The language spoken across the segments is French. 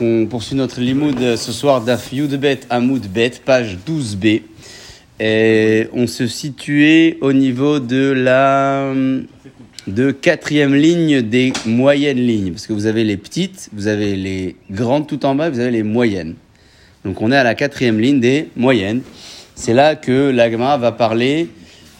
On poursuit notre limoud ce soir d'Af Bet, page 12b. Et on se situait au niveau de la de quatrième ligne des moyennes lignes. Parce que vous avez les petites, vous avez les grandes tout en bas, vous avez les moyennes. Donc on est à la quatrième ligne des moyennes. C'est là que l'agma va parler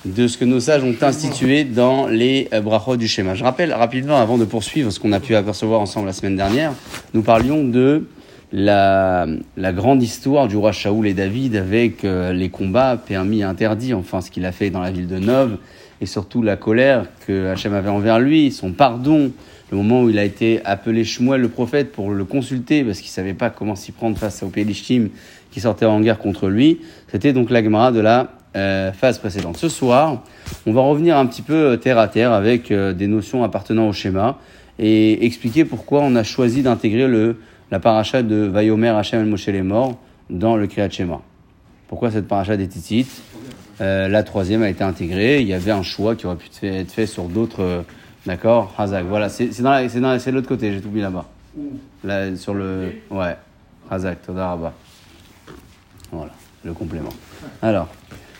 de ce que nos sages ont institué dans les euh, brachot du schéma. Je rappelle rapidement, avant de poursuivre ce qu'on a pu apercevoir ensemble la semaine dernière, nous parlions de la, grande histoire du roi Shaoul et David avec euh, les combats permis et interdits, enfin ce qu'il a fait dans la ville de Nov, et surtout la colère que Hachem avait envers lui, son pardon, le moment où il a été appelé Shmuel le prophète pour le consulter parce qu'il savait pas comment s'y prendre face au Pélishtim qui sortait en guerre contre lui. C'était donc la Gemara de la euh, phase précédente. Ce soir, on va revenir un petit peu euh, terre à terre avec euh, des notions appartenant au schéma et expliquer pourquoi on a choisi d'intégrer le la paracha de Vayomer Hachem el Moshe les morts dans le Kriyat Shema. Pourquoi cette paracha des Titites? La troisième a été intégrée. Il y avait un choix qui aurait pu être fait sur d'autres. D'accord? Hazak. Voilà, c'est de l'autre côté, j'ai tout mis là-bas. Là, sur le. Ouais. Hazak, Todaraba. Voilà, le complément. Alors,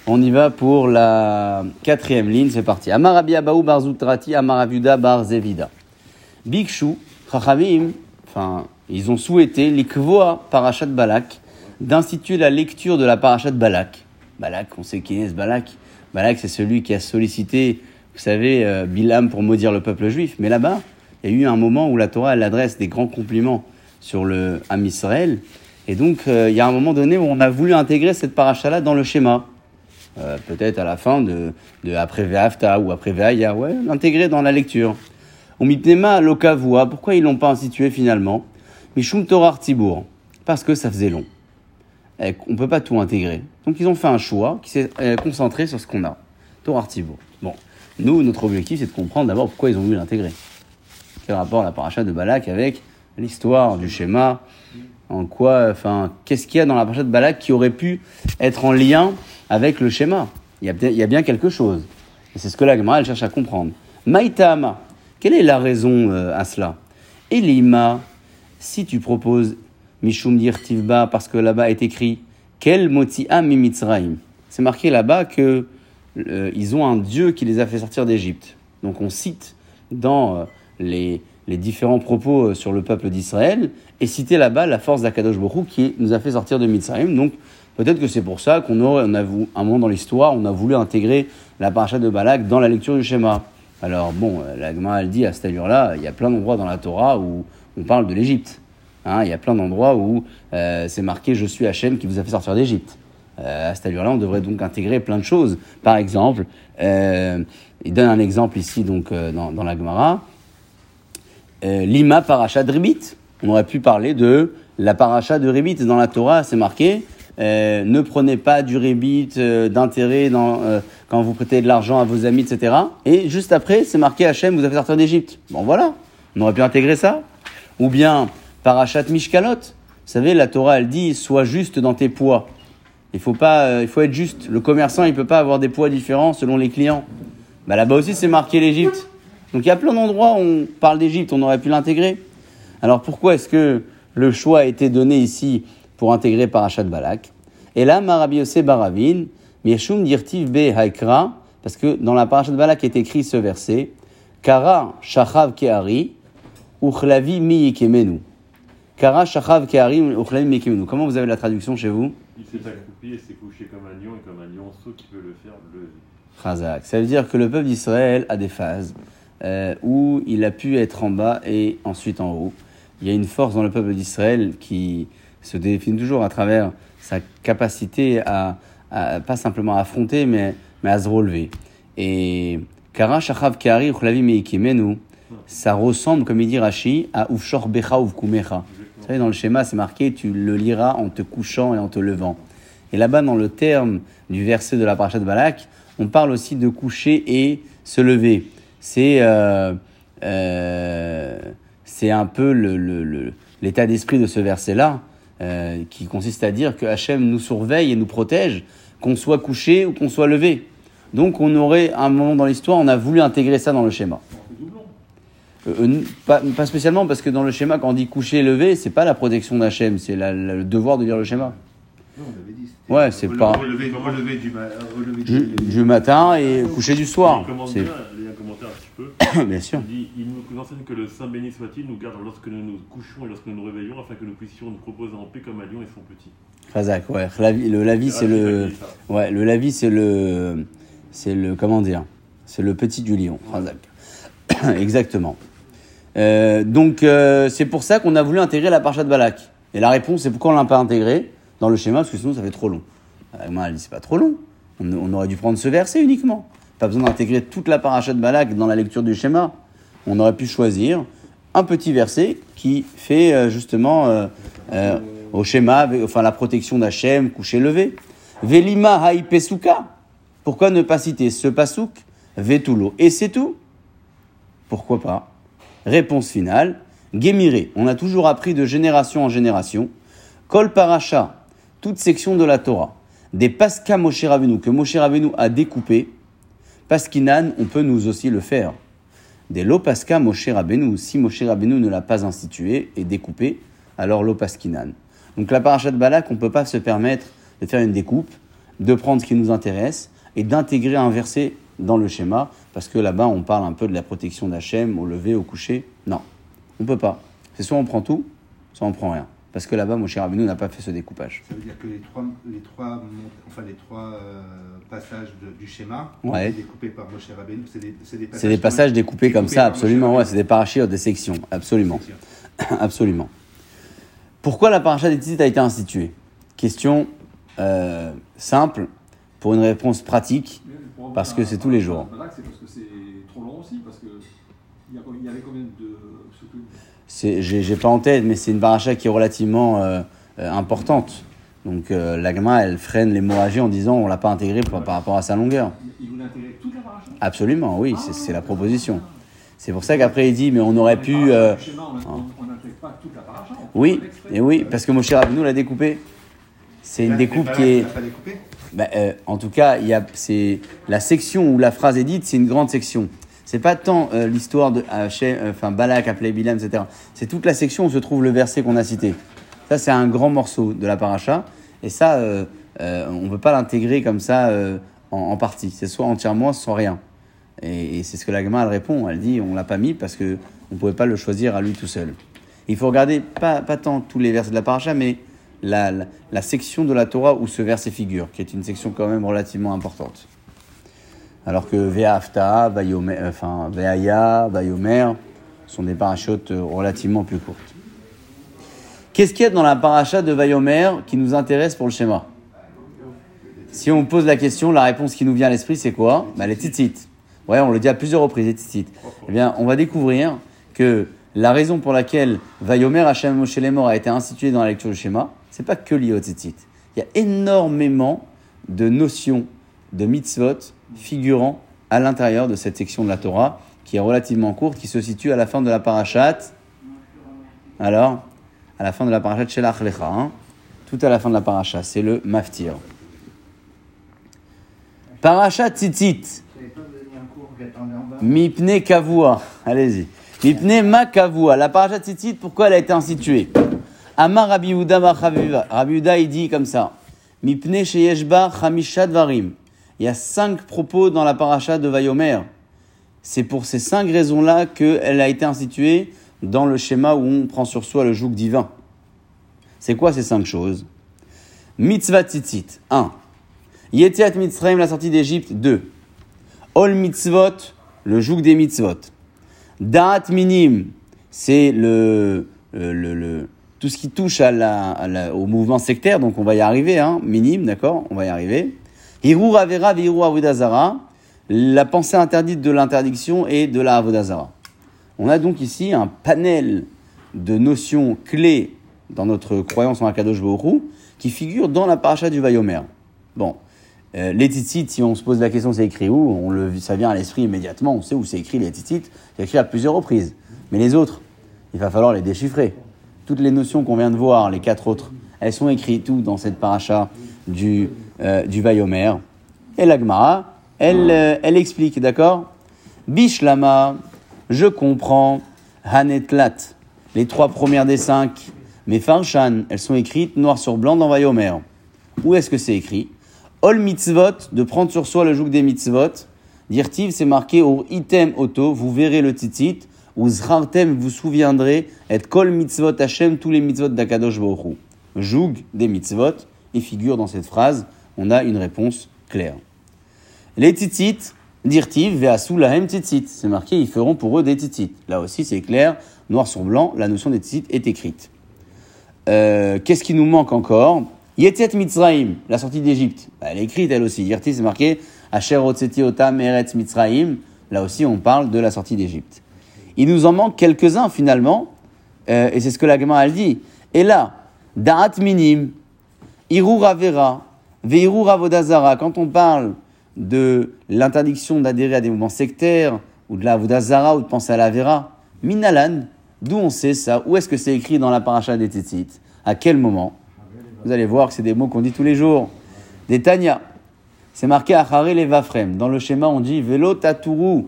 on y va pour la quatrième ligne, c'est parti. Amarabi Abaou bar Zutrati, Amaraviuda bar Zevida. Bikshu, Chachamim, enfin, ils ont souhaité, l'Ikvoa Parashat Balak, d'instituer la lecture de la Parashat Balak. Balak, on sait qui est ce Balak. Balak, c'est celui qui a sollicité, vous savez, euh, Bilam pour maudire le peuple juif. Mais là-bas, il y a eu un moment où la Torah, elle adresse des grands compliments sur le Ham Israël. Et donc, euh, il y a un moment donné où on a voulu intégrer cette paracha-là dans le schéma. Euh, Peut-être à la fin de, de après Ve'afta ou après Ve'aya, ouais, l'intégrer dans la lecture. On mitnema lokavua, pourquoi ils l'ont pas institué finalement? Mishum Torah Tzibour, parce que ça faisait long. Eh, on peut pas tout intégrer. Donc ils ont fait un choix qui s'est euh, concentré sur ce qu'on a. Torah Tzibour. Bon, nous, notre objectif, c'est de comprendre d'abord pourquoi ils ont voulu l'intégrer. Quel rapport la paracha de Balak avec l'histoire du schéma En quoi, enfin, qu'est-ce qu'il y a dans la paracha de Balak qui aurait pu être en lien avec le schéma? Il y, a, bien- quelque chose. Et c'est ce que la Gemara, elle cherche à comprendre. Maïtama, quelle est la raison euh, à cela? Elima, si tu proposes Mishum Tivba, parce que là-bas est écrit Quel motia mimitzraim C'est marqué là-bas que euh, ils ont un Dieu qui les a fait sortir d'Égypte. Donc on cite dans euh, les, les différents propos euh, sur le peuple d'Israël et citer là-bas la force d'Akadosh Hu qui nous a fait sortir de Mitzrayim. Donc peut-être que c'est pour ça qu'on aurait, on a vou- un moment dans l'histoire, on a voulu intégrer la paracha de Balak dans la lecture du schéma. Alors bon, euh, la Gemara elle dit à cette allure-là, il y a plein d'endroits dans la Torah où on parle de l'Égypte. Hein, il y a plein d'endroits où euh, c'est marqué Je suis Hachem qui vous a fait sortir d'Égypte. À cette allure-là, on devrait donc intégrer plein de choses. Par exemple, il donne un exemple ici donc dans, dans la Gemara. Euh, Lima paracha de Ribit. On aurait pu parler de la paracha de Ribit. Dans la Torah, c'est marqué euh, ne prenez pas du Ribit euh, d'intérêt quand vous prêtez de l'argent à vos amis, etc. Et juste après, c'est marqué Hachem vous a fait sortir d'Égypte. Bon voilà, on aurait pu intégrer ça. Ou bien parachat Mishkalot. Vous savez, la Torah, elle dit sois juste dans tes poids. Il faut pas, il faut être juste. Le commerçant, il peut pas avoir des poids différents selon les clients. Bah là-bas aussi, c'est marqué l'Égypte. Donc il y a plein d'endroits où on parle d'Égypte, on aurait pu l'intégrer. Alors pourquoi est-ce que le choix a été donné ici pour intégrer Parashat Balak? Et là, Marabi Yosef Baravin, Mieshum Dirtiv Be Haikra, parce que dans la Parashat Balak est écrit ce verset, Kara Shachav Kehari, Uchlavi Mi Yikemenu. Kara Shachav Kehari, Uchlavi Mi Yikemenu. Comment vous avez la traduction chez vous? Il s'est accroupi et s'est couché comme un lion, et comme un lionceau qui peut le faire lever. Ça veut dire que le peuple d'Israël a des phases euh, où il a pu être en bas et ensuite en haut. Il y a une force dans le peuple d'Israël qui se définit toujours à travers sa capacité à, à- pas simplement à affronter, mais, mais à se relever. Et Kara Shachav Uchlavi Meikimenu, ça ressemble, comme il dit Rashi, à Ufshor Becha Uvkumecha. Vous savez, dans le schéma, c'est marqué, tu le liras en te couchant et en te levant. Et là-bas, dans le terme du verset de la paracha de Balak, on parle aussi de coucher et se lever. C'est euh, euh, c'est un peu l'état d'esprit de ce verset-là, euh, qui consiste à dire que Hachem nous surveille et nous protège, qu'on soit couché ou qu'on soit levé. Donc on aurait, un moment dans l'histoire, on a voulu intégrer ça dans le schéma. Pas, pas spécialement, parce que dans le schéma, quand on dit coucher, lever, c'est pas la protection d'Hachem, c'est le devoir de lire le schéma. Non, on avait dit. Ouais, c'est pas- Relever, relever du, ma- relever Du, du, du matin et coucher du soir. Il y a un commentaire un petit peu. bien sûr. Il dit Il nous enseigne que le Saint béni soit-il nous garde lorsque nous nous couchons et lorsque nous nous réveillons, afin que nous puissions nous proposer en paix comme un lion et son petit. Razak, ouais. Lavi- le lavi, c'est le. Ouais, le lavi, c'est le. C'est le. Comment dire C'est le petit du lion. Razak. Exactement. Euh, donc, euh, c'est pour ça qu'on a voulu intégrer la parcha de Balak. Et la réponse, c'est pourquoi on l'a pas intégré dans le schéma, parce que sinon ça fait trop long. Euh, moi, elle c'est pas trop long. On, aurait dû prendre ce verset uniquement. Pas besoin d'intégrer toute la paracha de Balak dans la lecture du schéma. On aurait pu choisir un petit verset qui fait euh, justement euh, au schéma, enfin la protection d'Hachem, coucher levé. Velima haïpesuka. Pourquoi ne pas citer ce pasouk? Vetulo. Et c'est tout? Pourquoi pas? Réponse finale. Gémiré. On a toujours appris de génération en génération. Kol paracha. Toute section de la Torah. Des paska Moshe Rabbeinu que Moshe Rabbeinu a découpé. Paskinan, on peut nous aussi le faire. Des lopaska Moshe Rabbeinu. Si Moshe Rabbeinu ne l'a pas institué et découpé, alors lopaskinan. Donc la paracha de Balak, on ne peut pas se permettre de faire une découpe, de prendre ce qui nous intéresse et d'intégrer un verset dans le schéma, parce que là-bas on parle un peu de la protection d'Hachem, au lever, au coucher. Non, on peut pas. C'est soit on prend tout, soit on prend rien. Parce que là-bas, Moshe Rabbeinu n'a pas fait ce découpage. Ça veut dire que les trois, les trois, enfin, les trois euh, passages de- du schéma Ouais. découpés par Moshe Rabbeinu, c'est des, c'est des passages, C'est des passages découpés comme ça, absolument. Ouais, c'est des parachutes, des sections, absolument. Absolument. Pourquoi la paracha des Tzitzit a été instituée? Question euh, simple pour une réponse pratique. Parce que c'est tous les jours. C'est parce que c'est trop long aussi, parce que il y, a- il y avait combien de. J'ai pas en tête, mais c'est une paracha qui est relativement euh, euh, importante. Donc euh, l'agma, elle freine l'hémorragie en disant on l'a pas intégré par, par rapport à sa longueur. Il voulait intégrer toute la paracha Absolument, oui, c'est- la proposition. C'est pour ça qu'après il dit mais on aurait pu. euh, schéma, on n'intègre pas toute la paracha. oui, et oui, parce que Moshe Rabbeinu l'a découpé. C'est une découpe qui est. Bah, en tout cas, il y a, c'est la section où la phrase est dite, c'est une grande section. C'est pas tant euh, l'histoire de Hachem, euh, enfin Balak appelé Bilam, etc. C'est toute la section où se trouve le verset qu'on a cité. Ça, c'est un grand morceau de la paracha, et ça, euh, euh, on peut pas l'intégrer comme ça euh, en, partie. C'est soit entièrement, soit rien. Et, c'est ce que la gamin elle répond. Elle dit, on l'a pas mis parce que on pouvait pas le choisir à lui tout seul. Il faut regarder pas, pas tant tous les versets de la paracha, mais la, la section de la Torah où ce verset figure, qui est une section quand même relativement importante. Alors que Ve'afta, euh, enfin Ve'aya, Vayomer sont des parachutes euh, relativement plus courtes. Qu'est-ce qu'il y a dans la paracha de Vayomer qui nous intéresse pour le schéma? Si on pose la question, la réponse qui nous vient à l'esprit, c'est quoi? Bah, Les tzitzit. Ouais, on le dit à plusieurs reprises, les tzitzit. Eh bien, on va découvrir que la raison pour laquelle Vayomer Hashem Moshe a été institué dans la lecture du schéma, c'est pas que lié au tzitzit. Il y a énormément de notions de mitzvot figurant à l'intérieur de cette section de la Torah qui est relativement courte, qui se situe à la fin de la parashat. Alors, à la fin de la parashat Shelach Lecha, hein, tout à la fin de la parashat, c'est le maftir. Parashat tzitzit. Mipne kavua. Allez-y. Mipne ma kavua. La parashat tzitzit, pourquoi elle a été instituée? Amar Rabbi Yehuda. Rabbi Yehuda, il dit comme ça. Mipne sheyeshba chamisha dvarim. Il y a cinq propos dans la parasha de Vayomer. C'est pour ces cinq raisons-là qu'elle a été instituée dans le schéma où on prend sur soi le joug divin. C'est quoi ces cinq choses? Mitzvah tzitzit. 1. Yetiat Mitzrayim, la sortie d'Égypte. 2. Ol mitzvot, le joug des mitzvot. Da'at minim, c'est le, le, le- tout ce qui touche au mouvement sectaire, donc on va y arriver, hein, minim, d'accord, on va y arriver. Avera la pensée interdite de l'interdiction et de la avodazara. On a donc ici un panel de notions clés dans notre croyance en Akadosh Baruch qui figurent dans la paracha du Vayomer. Bon, euh, les tzitzit, si on se pose la question c'est écrit où, on le, ça vient à l'esprit immédiatement, on sait où c'est écrit les tzitzit, c'est écrit à plusieurs reprises. Mais les autres, il va falloir les déchiffrer. Toutes les notions qu'on vient de voir, les quatre autres, elles sont écrites où dans cette paracha du, euh, du Vayomer. Et l'Agmara, elle, euh, elle explique, d'accord Bishlama, je comprends Hanetlat, les trois premières des cinq. Mais Farshan, elles sont écrites noir sur blanc dans Vayomer. Où est-ce que c'est écrit Ol mitzvot, de prendre sur soi le joug des mitzvot. Dirtiv, c'est marqué au item auto, vous verrez le titit. Ou zrartem, vous souviendrez, et kol mitzvot Hashem, tous les mitzvot d'Akadosh Baruch. Joug des mitzvot, et figure dans cette phrase, on a une réponse claire. Les tzitzit, dirtiv, ve'asu lahem tzitzit. C'est marqué, ils feront pour eux des tzitzit. Là aussi, c'est clair, noir sur blanc, la notion des tzitzit est écrite. Euh, Qu'est-ce qui nous manque encore? Yetet Mitzraim, la sortie d'Égypte. Bah, elle est écrite, elle aussi. Yerti, c'est marqué, Asher Otseti Otam Eretz Mitzraim. Là aussi, on parle de la sortie d'Égypte. Il nous en manque quelques-uns, finalement, euh, et c'est ce que la Gemara, elle dit. Et là, Da'at Minim, Irur Avera, Veirur Avodazara, quand on parle de l'interdiction d'adhérer à des mouvements sectaires, ou de la Avodazara, ou de penser à la Vera, Minalan, d'où on sait ça? Où est-ce que c'est écrit dans la paracha des Tzitzit? À quel moment? Vous allez voir que c'est des mots qu'on dit tous les jours. Des Tanya, c'est marqué Achare Levafrem. Dans le schéma, on dit Velo Taturu.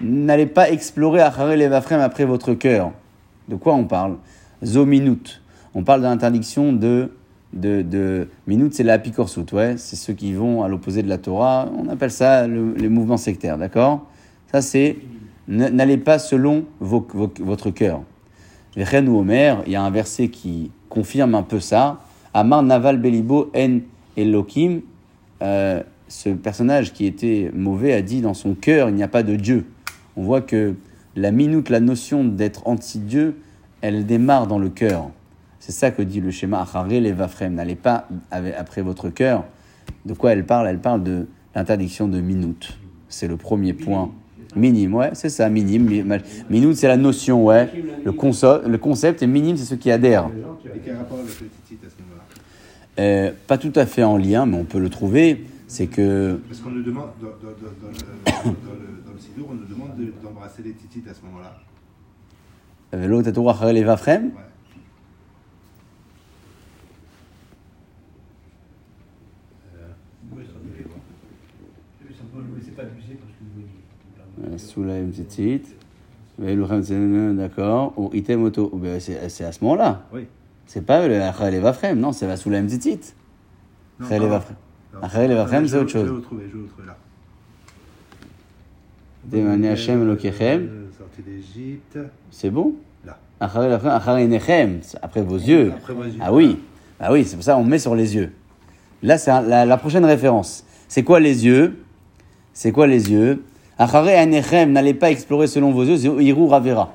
N'allez pas explorer Achare Levafrem après votre cœur. De quoi on parle? Zominut. On parle de l'interdiction de de, de minutes, c'est la picorsut, ouais, c'est ceux qui vont à l'opposé de la Torah, on appelle ça le- les mouvements sectaires, d'accord? Ça c'est, n'allez pas selon votre cœur. Vechen ou Omer, il y a un verset qui confirme un peu ça. Amar Naval Belibo En Elohim, euh, ce personnage qui était mauvais a dit dans son cœur, il n'y a pas de Dieu. On voit que la minute, la notion d'être anti-Dieu, elle démarre dans le cœur. C'est ça que dit le schéma Achare Levafrem. N'allez pas après votre cœur. De quoi elle parle? Elle parle de l'interdiction de minute. C'est le premier point. Minime, ouais, c'est ça, minime. Minute, c'est la notion, ouais. Le, conso- le concept, et minime, c'est ceux qui adhèrent. Et quel rapport avec le titit à ce moment-là Euh, pas tout à fait en lien, mais on peut le trouver. C'est que Parce qu'on nous demande, dans, dans- dans- dans le, dans le, Sidour, on nous demande de- d'embrasser les titites à ce moment-là. euh, l'autre Tatour Achare Levafrem, Ouais. euh, sous la Tzenen, d'accord, ou Item ben, C'est à ce moment-là. Oui. C'est pas le Achare Levafrem, non, c'est sous la. Levafrem. Non. Achare Levafrem, Je c'est autre Je vais chose. le trouver, je vais le trouver là. Demani Hashem Elokechem. Sortie d'Égypte. C'est bon? Là. Levafrem, Achare Enechem, c'est après vos yeux. Après vos yeux. Ah oui, ah oui, c'est pour ça qu'on met sur les yeux. Là, c'est la, la prochaine référence. C'est quoi les yeux? C'est quoi les yeux? Achare Enechem, n'allez pas explorer selon vos yeux, c'est Iru Ravera.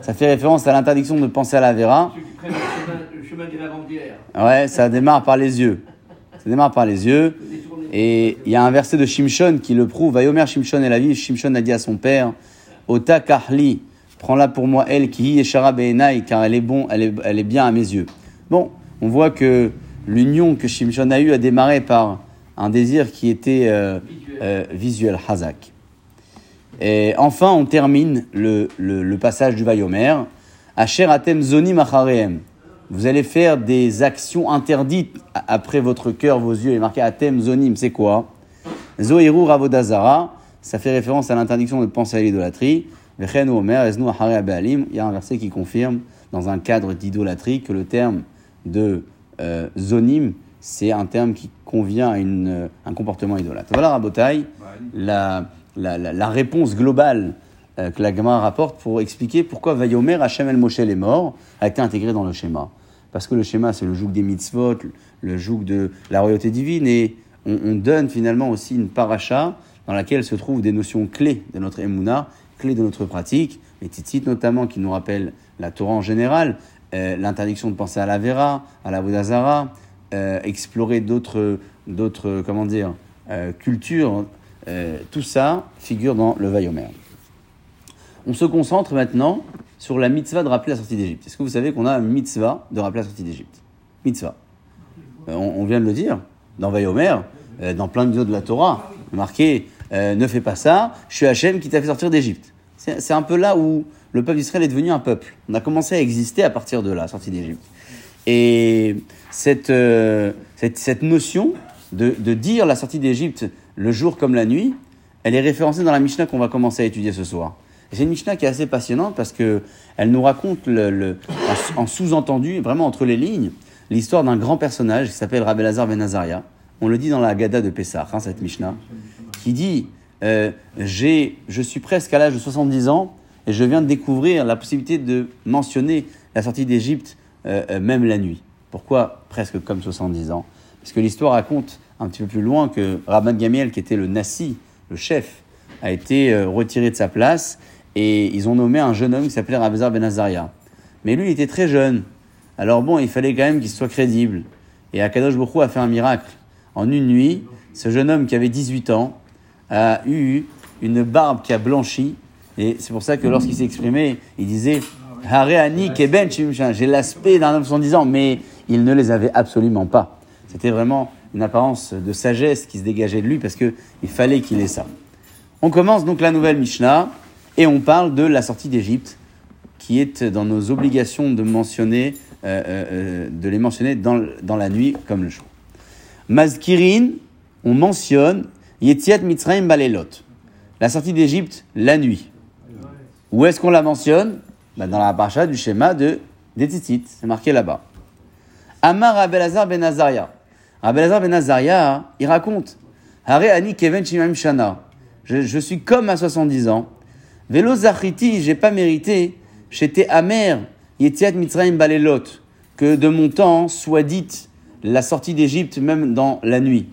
Ça fait référence à l'interdiction de penser à la Vera. Le chemin, le chemin de la bandière. Ouais, ça démarre par les yeux. Ça démarre par les yeux. Et il y a un verset de Shimshon qui le prouve. Vayomer Shimshon et la vie. Shimshon a dit à son père Ota Kahli, prends-la pour moi, elle qui y Shara Beenai, car elle est, bon, elle, est, elle est bien à mes yeux. Bon, on voit que l'union que Shimshon a eue a démarré par un désir qui était euh, euh, visuel, Hazak. Et enfin, on termine le, le, le passage du Vayomer. Asher atem zonim achareem. Vous allez faire des actions interdites après votre cœur, vos yeux. Il est marqué atem zonim, c'est quoi? Zohiru ravodazara. Ça fait référence à l'interdiction de penser à l'idolâtrie. Vechen omer eznu achare abalim. Il y a un verset qui confirme, dans un cadre d'idolâtrie, que le terme de euh, zonim, c'est un terme qui convient à une, euh, un comportement idolâtre. Voilà, Rabotai la, la, réponse globale euh, que la Gemara rapporte pour expliquer pourquoi Vayomer Hachem El Moshe est mort a été intégré dans le schéma. Parce que le schéma, c'est le joug des mitzvot, le joug de la royauté divine, et on, on donne finalement aussi une paracha dans laquelle se trouvent des notions clés de notre Emouna, clés de notre pratique, les tzitzit notamment qui nous rappellent la Torah en général, euh, l'interdiction de penser à la Vera, à la Vodazara, euh, explorer d'autres, d'autres, comment dire, cultures, euh, tout ça figure dans le Vayomer. On se concentre maintenant sur la mitzvah de rappeler la sortie d'Égypte. Est-ce que vous savez qu'on a une mitzvah de rappeler la sortie d'Égypte? Mitzvah. Euh, on, vient de le dire, dans Vayomer, euh, dans plein de vidéos de la Torah, marqué Ne fais pas ça, je suis Hachem qui t'a fait sortir d'Égypte. C'est un peu là où le peuple d'Israël est devenu un peuple. On a commencé à exister à partir de la sortie d'Égypte. Et cette, cette, cette notion de, de dire la sortie d'Égypte le jour comme la nuit, elle est référencée dans la Mishnah qu'on va commencer à étudier ce soir. C'est une Mishnah qui est assez passionnante parce que elle nous raconte en, en sous-entendu, vraiment entre les lignes, l'histoire d'un grand personnage qui s'appelle Rabbi Lazar Ben Azaria. On le dit dans la Haggadah de Pessah, hein, cette Mishnah, qui dit euh, Je suis presque à l'âge de 70 ans et je viens de découvrir la possibilité de mentionner la sortie d'Égypte euh, euh, même la nuit. Pourquoi presque comme 70 ans? Parce que l'histoire raconte un petit peu plus loin que Rabban Gamiel, qui était le Nassi, le chef, a été euh, retiré de sa place et ils ont nommé un jeune homme qui s'appelait Rabzar Ben Azaria. Mais lui, il était très jeune. Alors bon, il fallait quand même qu'il soit crédible. Et Akadosh Bokhu a fait un miracle. En une nuit, ce jeune homme qui avait 18 ans a eu une barbe qui a blanchi. Et c'est pour ça que lorsqu'il s'est exprimé, il disait Hareani Keben. J'ai l'aspect d'un homme de 70 ans, mais il ne les avait absolument pas. C'était vraiment une apparence de sagesse qui se dégageait de lui parce qu'il fallait qu'il ait ça. On commence donc la nouvelle Mishnah et on parle de la sortie d'Égypte qui est dans nos obligations de mentionner, euh, euh, de les mentionner dans, dans la nuit comme le jour. Mazkirin, on mentionne Yetziat Mitzrayim Balelot, la sortie d'Égypte la nuit. Où est-ce qu'on la mentionne? Bah, Dans la paracha du schéma de des Tzitzit, c'est marqué là-bas. Amar Abelazar Ben Azaria. Abelazar Ben Azaria, il raconte Hare Ani Keven Shimam Shana. Je, suis comme à 70 ans. Velo Zachiti, j'ai pas mérité. J'étais amer. Yetiat Mitzrayim Balelot. Que de mon temps soit dite la sortie d'Égypte même dans la nuit.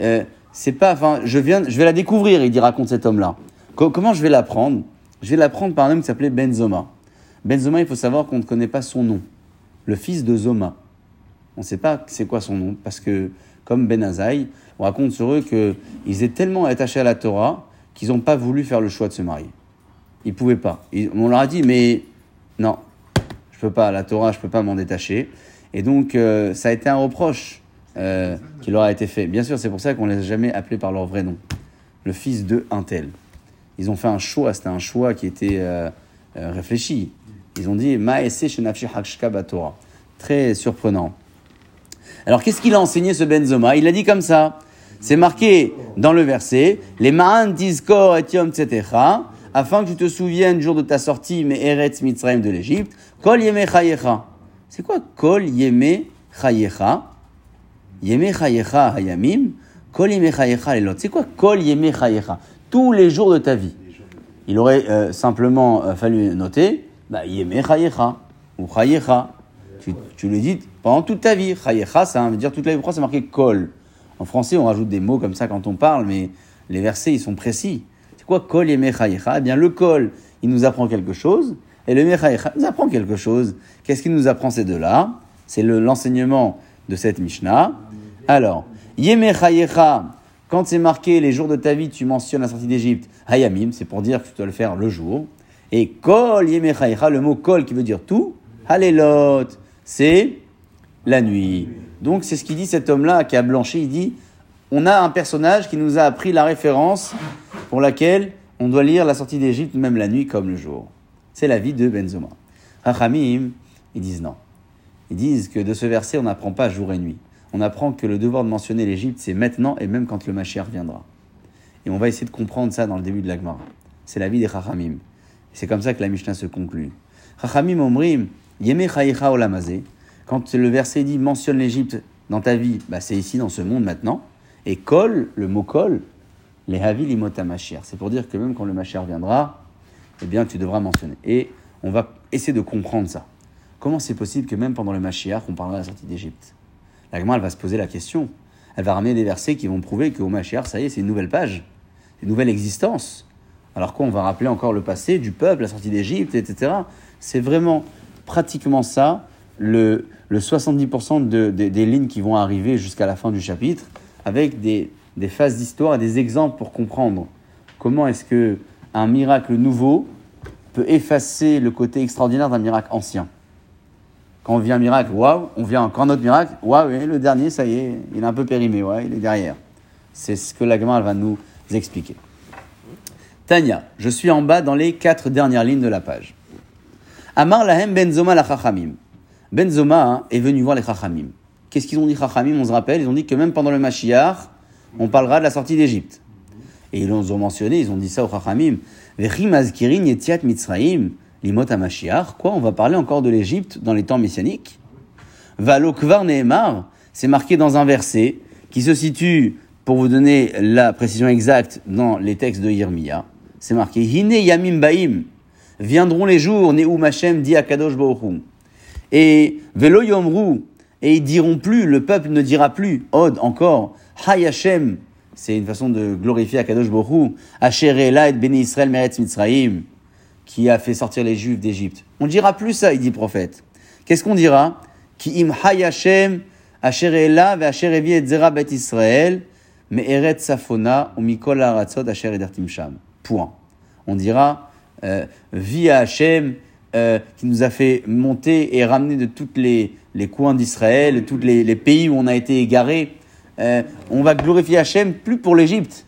Euh, c'est pas, enfin, je viens, je vais la découvrir, il dit, raconte cet homme-là. Co- comment je vais l'apprendre Je vais l'apprendre par un homme qui s'appelait Benzoma. Benzoma, il faut savoir qu'on ne connaît pas son nom. Le fils de Zoma. On ne sait pas c'est quoi son nom, parce que, comme Ben Azaï, on raconte sur eux qu'ils étaient tellement attachés à la Torah qu'ils n'ont pas voulu faire le choix de se marier. Ils ne pouvaient pas. On leur a dit, mais non, je peux pas, la Torah, je peux pas m'en détacher. Et donc, euh, ça a été un reproche euh, qui leur a été fait. Bien sûr, c'est pour ça qu'on ne les a jamais appelés par leur vrai nom. Le fils de un tel. Ils ont fait un choix, c'était un choix qui était euh, réfléchi. Ils ont dit, Ma'ese shenafshi batora. Très surprenant. Alors, qu'est-ce qu'il a enseigné ce Benzoma Il a dit comme ça. C'est marqué dans le verset, les ma'an tizkor et yom tzetecha, afin que tu te souviennes jour de ta sortie, mais Eretz Mitzrayim de l'Égypte, kol yeme chayecha. C'est quoi kol yeme chayecha? Yeme chayecha hayamim, kol yeme chayecha lelot. C'est quoi kol yeme chayecha? Tous les jours de ta vie. Il aurait euh, simplement euh, fallu noter, bah, yeme chayecha, ou chayecha. Tu, tu le dis pendant toute ta vie. Chayecha, ça veut dire toute la vie. Pourquoi c'est marqué kol? En français, on rajoute des mots comme ça quand on parle, mais les versets, ils sont précis. C'est quoi kol yeme Eh bien, le kol, il nous apprend quelque chose, et le mechayecha nous apprend quelque chose. Qu'est-ce qu'il nous apprend ces deux-là? C'est le- l'enseignement de cette Mishnah. Alors, yeme quand c'est marqué les jours de ta vie, tu mentionnes la sortie d'Égypte. Hayamim, c'est pour dire que tu dois le faire le jour. Et kol yeme le mot kol qui veut dire tout. Halelot, c'est la nuit. Donc c'est ce qu'il dit cet homme-là qui a blanchi. Il dit, on a un personnage qui nous a appris la référence pour laquelle on doit lire la sortie d'Égypte même la nuit comme le jour. C'est la vie de Benzoma. Hachamim, ils disent non. Ils disent que de ce verset, on n'apprend pas jour et nuit. On apprend que le devoir de mentionner l'Égypte, c'est maintenant et même quand le Mashiach viendra. Et on va essayer de comprendre ça dans le début de l'Agmara. C'est la vie des Chachamim. C'est comme ça que la Mishnah se conclut. Chachamim omrim, yeme chayecha olamazé. Quand le verset dit mentionne l'Égypte dans ta vie, bah c'est ici dans ce monde maintenant. Et kol, le mot kol, les havi. C'est pour dire que même quand le Mashiach viendra, eh bien tu devras mentionner. Et on va essayer de comprendre ça. Comment c'est possible que même pendant le Mashiach, on parlera de la sortie d'Égypte? La elle va se poser la question. Elle va ramener des versets qui vont prouver qu'au Mashiach, ça y est, c'est une nouvelle page, une nouvelle existence. Alors quoi, on va rappeler encore le passé du peuple, la sortie d'Égypte, etc. C'est vraiment pratiquement ça, le, le 70% de- de- des lignes qui vont arriver jusqu'à la fin du chapitre, avec des, phases d'histoire et des exemples pour comprendre comment est-ce que un miracle nouveau peut effacer le côté extraordinaire d'un miracle ancien. Quand on vit un miracle, waouh, on vient encore un autre miracle, waouh, et le dernier, ça y est, il est un peu périmé, il est derrière. C'est ce que la va nous expliquer. Tania, je suis en bas dans les quatre dernières lignes de la page. Amar lahem benzoma la chachamim. Benzoma est venu voir les chachamim. Qu'est-ce qu'ils ont dit chachamim? On se rappelle, ils ont dit que même pendant le Mashiach, on parlera de la sortie d'Égypte. Et ils nous ont mentionné, ils ont dit ça aux chachamim. Yetiat mitzraim, limot. Quoi, on va parler encore de l'Égypte dans les temps messianiques? Valokvar Nehemar, c'est marqué dans un verset qui se situe, pour vous donner la précision exacte, dans les textes de Yirmiya. C'est marqué Hine Yamim Baim, viendront les jours, Neum Hashem dit à Kadosh. Et Velo Yomru, et ils diront plus, le peuple ne dira plus, Od encore, Hay Hashem, c'est une façon de glorifier Akadosh Hu, Asher et Beni Israël Meretz Mitzrayim, qui a fait sortir les Juifs d'Égypte. On dira plus ça, il dit prophète. Qu'est-ce qu'on dira? Ki im Hay Hashem, Asher Ela Asher Evi et Zera Bet Israël, Me'eret Safona, ou Mikol Haratzot Asher Edertim Sham. Point. On dira, euh, via Hachem, euh, qui nous a fait monter et ramener de tous les, les coins d'Israël, tous les, les pays où on a été égarés. Euh, on va glorifier Hachem plus pour l'Égypte,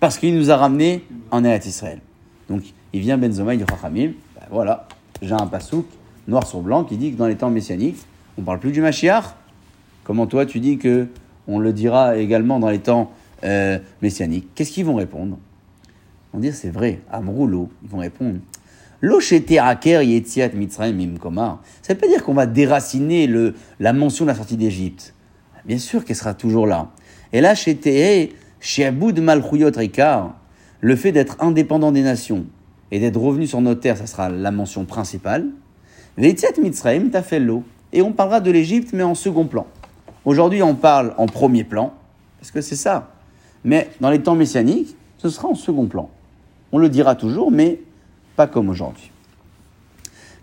parce qu'il nous a ramenés en Eretz Israël. Donc, il vient Benzoma, il dit Chachamim, ben voilà, j'ai un pasouk noir sur blanc qui dit que dans les temps messianiques, on parle plus du Mashiach. Comment toi tu dis que on le dira également dans les temps euh, messianiques? Qu'est-ce qu'ils vont répondre? On dit c'est vrai, Amroulo, ils vont répondre. Ça veut pas dire qu'on va déraciner le, la mention de la sortie d'Égypte. Bien sûr qu'elle sera toujours là. Et là, shete shiaboud malchuyot rikar, le fait d'être indépendant des nations et d'être revenu sur nos terres, ça sera la mention principale. Yetziat mitzrayim tafello. Et on parlera de l'Égypte, mais en second plan. Aujourd'hui, on parle en premier plan, parce que c'est ça. Mais dans les temps messianiques, ce sera en second plan. On le dira toujours, mais pas comme aujourd'hui.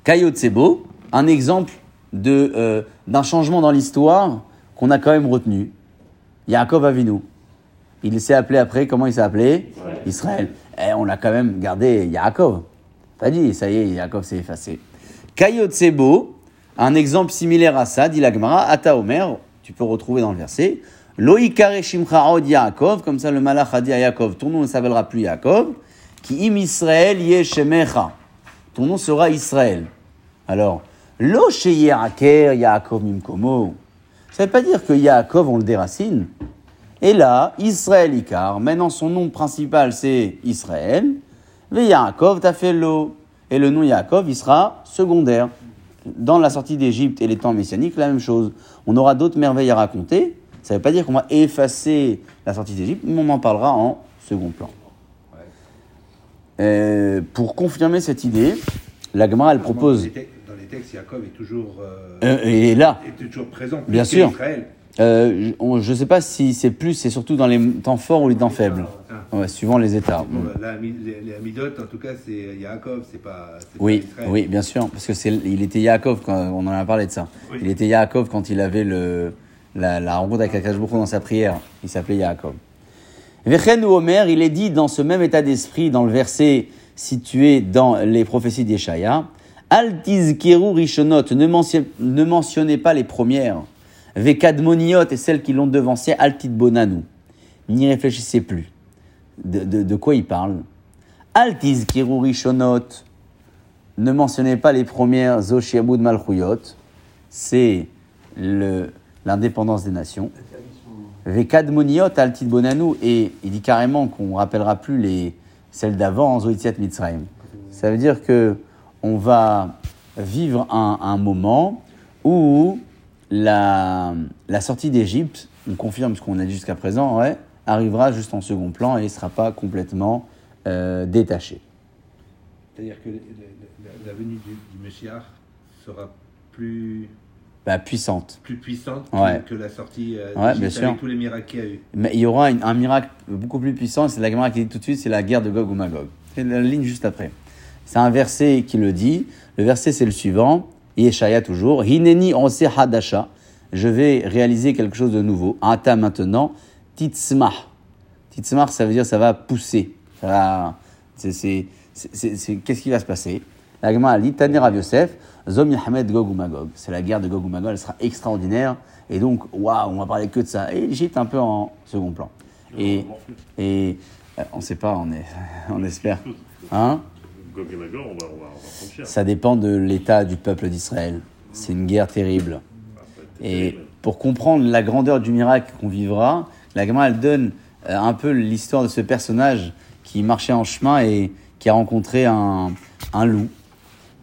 Kayotsebo, un exemple de, euh, d'un changement dans l'histoire qu'on a quand même retenu. Yaakov Avinu. Il s'est appelé après, comment il s'est appelé? Israël. Et on a quand même gardé Yaakov. Pas dit, ça y est, Yaakov s'est effacé. Kayotsebo, un exemple similaire à ça, dit la Gemara, Ata Omer, tu peux retrouver dans le verset, Loïkare Shimcha Od Yaakov, comme ça le malach a dit à Yaakov, ton nom ne s'appellera plus Yaakov, qui im Israël yeshemecha. Ton nom sera Israël. Alors, lo sheyeraker Yaakov mimkomo. Ça ne veut pas dire que Yaakov, on le déracine. Et là, Israël Ikar, maintenant son nom principal c'est Israël. Mais Yaakov t'a fait l'eau. Et le nom Yaakov, il sera secondaire. Dans la sortie d'Égypte et les temps messianiques, la même chose. On aura d'autres merveilles à raconter. Ça ne veut pas dire qu'on va effacer la sortie d'Égypte, mais on en parlera en second plan. Euh, pour confirmer cette idée, la Gemara, elle propose. Dans les, textes, dans les textes, Yaakov est toujours, euh, Euh, est là. est toujours présent. Bien sûr. Israël. Euh, je ne sais pas si c'est plus, c'est surtout dans les temps forts ou les temps faibles. Ah. Ouais, suivant les états. Là, les, les Amidot, en tout cas, c'est Yaakov, c'est pas, Oui, oui, bien sûr, parce que c'est, il était Yaakov quand on en a parlé de ça. Oui. Il était Yaakov quand il avait le, la, la rencontre avec Akash dans sa prière. Il s'appelait Yaakov. Vechen ou Omer, il est dit dans ce même état d'esprit, dans le verset situé dans les prophéties d'Eshaya, Al tizkeru rishonot, ne, mention- ne mentionnez pas les premières. Vekadmoniot et celles qui l'ont devancé, al bonanu. N'y réfléchissez plus. De, quoi il parle? Al tizkeru rishonot, ne mentionnez pas les premières Zoshiabud Malchuyot, c'est l'indépendance des nations. Vekadmoniot Altid Bonanu, et il dit carrément qu'on rappellera plus les, celles d'avant, Zoitiat Mitzrayim. Ça veut dire que on va vivre un, moment où la, sortie d'Égypte, on confirme ce qu'on a dit jusqu'à présent, arrivera juste en second plan et ne sera pas complètement euh, détaché. C'est-à-dire que la, venue du, du Meshiach sera plus, Bah, puissante. plus puissante Ouais. que, la sortie euh, Ouais, d'Égypte bien sûr. avec tous les miracles qu'il y a eu. Mais il y aura une- un miracle beaucoup plus puissant, c'est la Gemara qui dit tout de suite, c'est la guerre de Gog ou Magog. C'est la ligne juste après. C'est un verset qui le dit. Le verset, c'est le suivant. Yeshaya toujours. Hineni onse hadasha. Je vais réaliser quelque chose de nouveau. Ata maintenant. Titzmah. Titzmah, ça veut dire ça va pousser. Ça va. c'est- c'est- c'est- c'est- c'est- Qu'est-ce qui va se passer? La Gemara dit Taner Rav Yosef. Zom Yahamed Gog ou Magog. C'est la guerre de Gog ou Magog. Elle sera extraordinaire. Et donc, waouh, on va parler que de ça. Et l'Égypte un peu en second plan. Et, et euh, on ne sait pas, on, est, on espère. Hein? Gog et Magog, on va, on va, on. Ça dépend de l'état du peuple d'Israël. C'est une guerre terrible. Être Et pour comprendre la grandeur du miracle qu'on vivra, la Gemara, elle donne euh, un peu l'histoire de ce personnage qui marchait en chemin et qui a rencontré un, un loup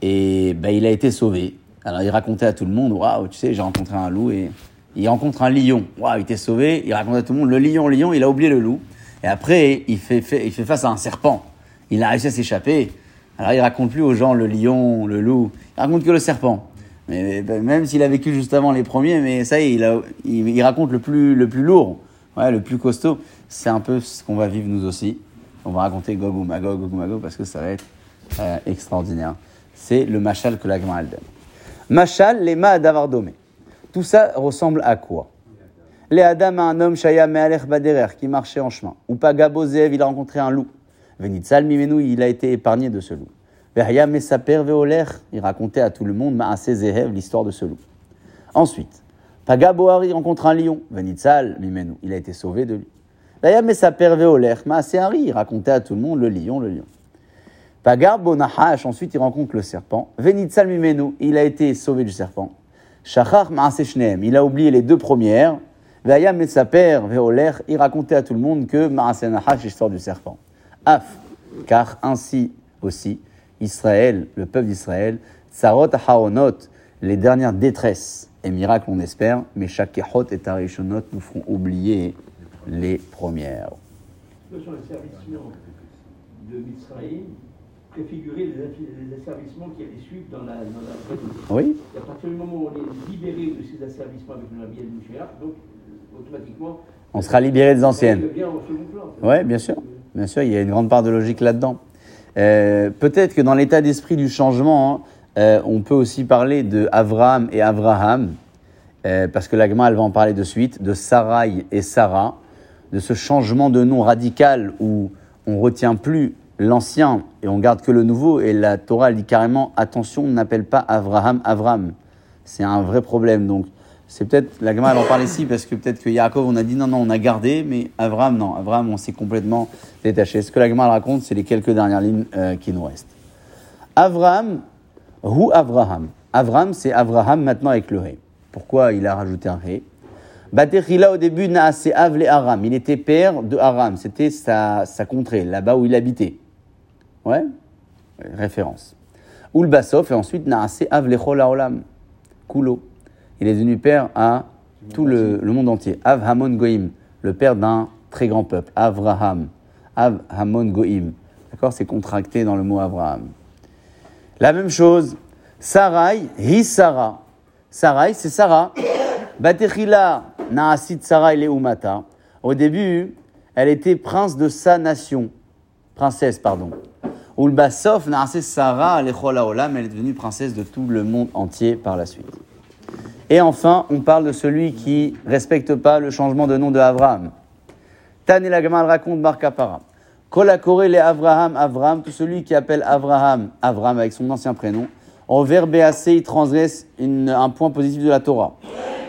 et ben, il a été sauvé. Alors il racontait à tout le monde, waouh, tu sais, j'ai rencontré un loup et il rencontre un lion. Waouh, il était sauvé. Il raconte à tout le monde, le lion, le lion, il a oublié le loup. Et après, il fait, il fait face à un serpent. Il a réussi à s'échapper. Alors il raconte plus aux gens le lion, le loup. Il raconte que le serpent. Mais ben, même s'il a vécu juste avant les premiers, mais ça y est, il, raconte le plus, le plus lourd, ouais, le plus costaud. C'est un peu ce qu'on va vivre nous aussi. On va raconter Gog ou parce que ça va être euh, extraordinaire. C'est le machal que la Gemara donne. Machal, les ma d'avardomé. Tout ça ressemble à quoi? Les Adam a un homme, Shaya Me'alech Baderer, qui marchait en chemin. Ou Pagabo Zev, il a rencontré un loup. Venitzal Mimenu, il a été épargné de ce loup. Verya Mesaper Veoler, il racontait à tout le monde, Maase Zehev, l'histoire de ce loup. Ensuite, Pagabo Hari rencontre un lion. Venitzal Mimenu, il a été sauvé de lui. Verya Mesaper Veoler, Maase Hari, il racontait à tout le monde le lion, le lion. Pagar Bonahash, ensuite il rencontre le serpent. Venitzal Mimenu, il a été sauvé du serpent. Shachar Maase Shneem, il a oublié les deux premières. Vaya Metsaper Veoler, il racontait à tout le monde que Nahash, l'histoire du serpent. Af, car ainsi aussi, Israël, le peuple d'Israël, Sarot Haonot, les dernières détresses et miracles, on espère, mais Shakehot et Tarishonot nous feront oublier les premières. Mitzrayim préfiguraient les, asservissements qui allaient suivre dans la, dans la. Oui Et à partir du moment où on est libéré de ces asservissements avec le Nabi El-Mouchéach, donc euh, automatiquement, On sera libéré des anciennes. Oui, bien sûr. Bien sûr, il y a une grande part de logique là-dedans. Euh, Peut-être que dans l'état d'esprit du changement, hein, euh, on peut aussi parler de Avraham et Avraham, euh, parce que l'agma, elle va en parler de suite, de Sarai et Sarah, de ce changement de nom radical où on retient plus l'ancien et on garde que le nouveau. Et la Torah dit carrément attention, on n'appelle pas Avraham Avram. C'est un vrai problème. Donc, c'est peut-être, la Gemara, en parle ici parce que peut-être que Yaakov, on a dit non, non, on a gardé, mais Avram, non. Avram, on s'est complètement détaché. Ce que la Gemara raconte, c'est les quelques dernières lignes euh, qui nous restent. Avram, ou Avraham. Avram, c'est Avraham maintenant avec le Ré. Pourquoi il a rajouté un Ré? Batechila, au début, Naase Avle Aram. Il était père de Aram. C'était sa, sa contrée, là-bas où il habitait. Ouais Référence. Ulbasov, et ensuite Naase Avlechol Haolam. Kulo. Il est devenu père à tout le, monde entier. Av Hamon Goïm, le père d'un très grand peuple. Avraham. Av Hamon Goïm. D'accord C'est contracté dans le mot Avraham. La même chose. Sarai, hi Sarah. Sarai, c'est Sarah. Batechila, Naasit Sarai Leumata. Au début, elle était prince de sa nation. Princesse, pardon. Ulbasov, Naasit Sarah Haolam. Elle est devenue princesse de tout le monde entier par la suite. Et enfin, on parle de celui qui respecte pas le changement de nom de Abraham. Tan et la Gemara raconte Bar Kapara. Kolakore les Avraham, Avram, tout celui qui appelle Avraham, Avram avec son ancien prénom, en verbe assez, il transgresse un point positif de la Torah.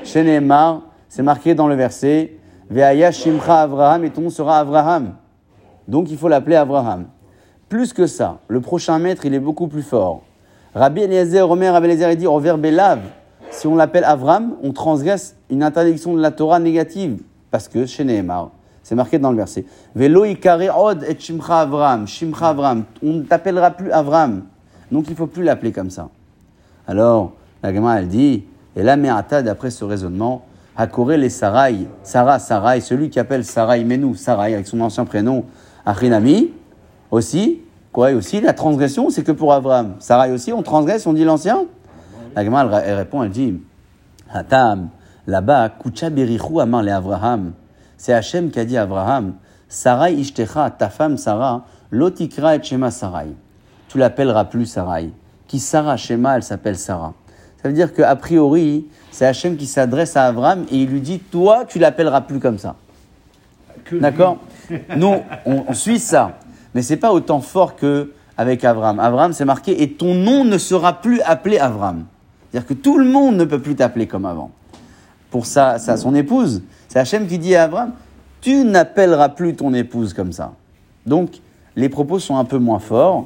Chez Nehemar, c'est marqué dans le verset, Veaya Shimcha Avraham, et ton sera Avraham. Donc il faut l'appeler Avraham. Plus que ça, le prochain maître, il est beaucoup plus fort. Rabbi Eliezer, Omer, Rabbi Eliezer, il dit, verbe lav, si on l'appelle Avram, on transgresse une interdiction de la Torah négative. Parce que chez Nehemar, c'est marqué dans le verset. Velo ikare od et shimcha Avram, shimcha Avram. On ne t'appellera plus Avram. Donc il ne faut plus l'appeler comme ça. Alors, la Gemara, elle dit, et la Me'ata, d'après ce raisonnement, Hakore les Sarai, Sarah, Sarai, celui qui appelle Sarai Menou, Sarai, avec son ancien prénom, Achinami, aussi, quoi, et aussi, la transgression, c'est que pour Avram. Sarai aussi, on transgresse, on dit l'ancien La Gemara, elle, répond, elle dit, Hatam, là-bas, Kucha Berichu Amar le Avraham. C'est Hachem qui a dit à Abraham, Sarai Ishtecha, ta femme Sarah, Lotikra et Shema Sarai. Tu l'appelleras plus Sarai. Qui Sarah Shema, elle s'appelle Sarah. Ça veut dire qu'a priori, c'est Hachem qui s'adresse à Abraham et il lui dit, toi, tu l'appelleras plus comme ça. D'accord? Nous, on, on suit ça. Mais c'est pas autant fort que avec Avram. Avram, c'est marqué et ton nom ne sera plus appelé Avram. C'est-à-dire que tout le monde ne peut plus t'appeler comme avant. Pour sa, sa- son épouse, c'est Hachem qui dit à Avram Tu n'appelleras plus ton épouse comme ça. Donc, les propos sont un peu moins forts.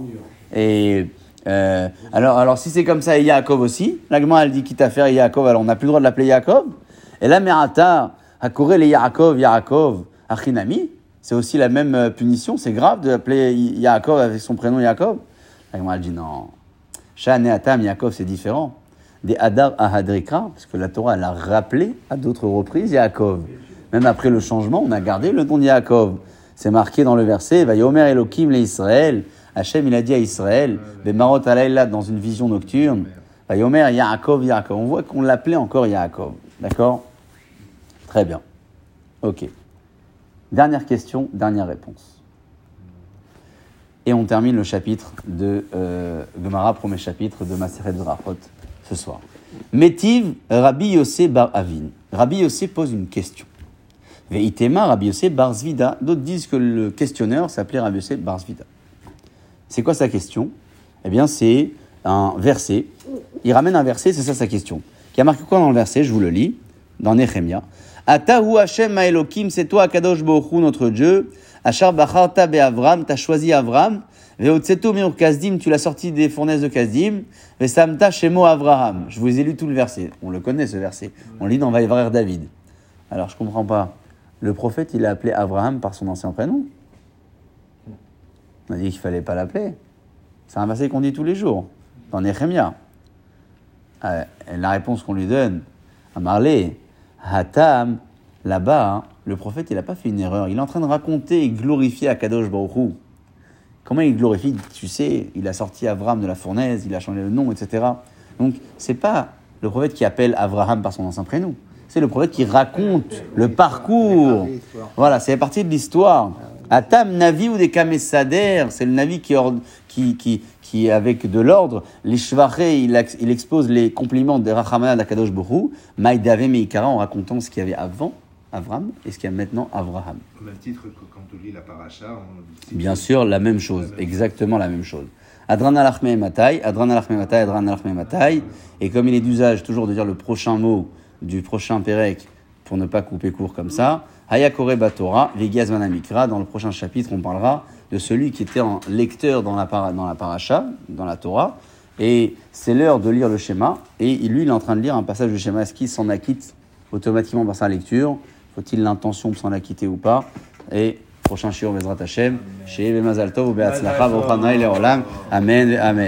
Et euh, alors, alors, si c'est comme ça, et Yaakov aussi, l'agma elle dit quitte à faire Yaakov, alors on n'a plus le droit de l'appeler Yaakov. Et là, Merata, Hakore le Yaakov, Yaakov, Achinami, C'est aussi la même euh, punition. C'est grave d'appeler Y- Yaakov avec son prénom Yaakov. La Gemara, dit non. Shane Atam Yaakov, c'est différent. Des Hadar Ahadrika, parce que la Torah, elle a rappelé à d'autres reprises Yaakov. Même après le changement, on a gardé le nom de Yaakov. C'est marqué dans le verset Vayomer Elohim le Israël. Hachem, il a dit à Israël, Bemarot alayla, dans une vision nocturne. Vayomer Yaakov, Yaakov. On voit qu'on l'appelait encore Yaakov. D'accord? Très bien. Ok. Dernière question, dernière réponse. Et on termine le chapitre de euh, Gemara, premier chapitre de Maseret ce soir. Métiv Rabbi Yossé Bar Avin. Rabbi Yossé pose une question. Veitema Rabbi Yossé Bar Zvida. D'autres disent que le questionneur s'appelait Rabbi Yossé Bar Zvida. C'est quoi sa question? Eh bien, c'est un verset. Il ramène un verset, c'est ça sa question. Qui a marqué quoi dans le verset? Je vous le lis, dans Nehemia. Atahu Hashem Elokim, c'est toi, Kadosh Baruch Hu, notre Dieu. Achar Bacharta Be'avram, t'as choisi Avram. Veotseto Meur Kazdim, tu l'as sorti des fournaises de Kazdim. Vesamta Shemo Avraham. Je vous ai lu tout le verset. On le connaît ce verset. On lit dans Vaïvrer David. Alors je comprends pas. Le prophète, il a appelé Avraham par son ancien prénom. On a dit qu'il fallait pas l'appeler. C'est un verset qu'on dit tous les jours, dans Nehemia. Euh, la réponse qu'on lui donne à Marley, Hatam, là-bas, hein, le prophète, il n'a pas fait une erreur. Il est en train de raconter et glorifier Akadosh Baruch Hu. Comment il glorifie Tu sais, il a sorti Avram de la fournaise, il a changé le nom, etc. Donc, c'est pas le prophète qui appelle Avraham par son ancien prénom. C'est le prophète qui raconte le parcours. Voilà, c'est partie de l'histoire. Atam Navi ou des Kamesader, c'est le Navi qui, ord- qui, qui, qui avec de l'ordre, les Shvaré, il, ex- il expose les compliments de Rachamana d'Akadosh Borou, Maïdave Meikara en racontant ce qu'il y avait avant Avram et ce qu'il y a maintenant Avraham. Au même titre que quand on lit la paracha, on Bien sûr, la même chose, exactement la même chose. Adran alachme matai, adran alachme matai, adran alachme matai. Et comme il est d'usage toujours de dire le prochain mot du prochain Pérec pour ne pas couper court comme ça, Hayakore Batora, Vegas Mikra, dans le prochain chapitre, on parlera de celui qui était en lecteur dans la, dans la paracha, dans la Torah. Et c'est l'heure de lire le schéma. Et lui, il est en train de lire un passage du schéma. Est-ce qu'il s'en acquitte automatiquement par sa lecture? Faut-il l'intention de s'en acquitter ou pas? Et prochain shiur Bezrat Hashem, chez Tov Be'atzlacha, Le'olam. Amen, Amen.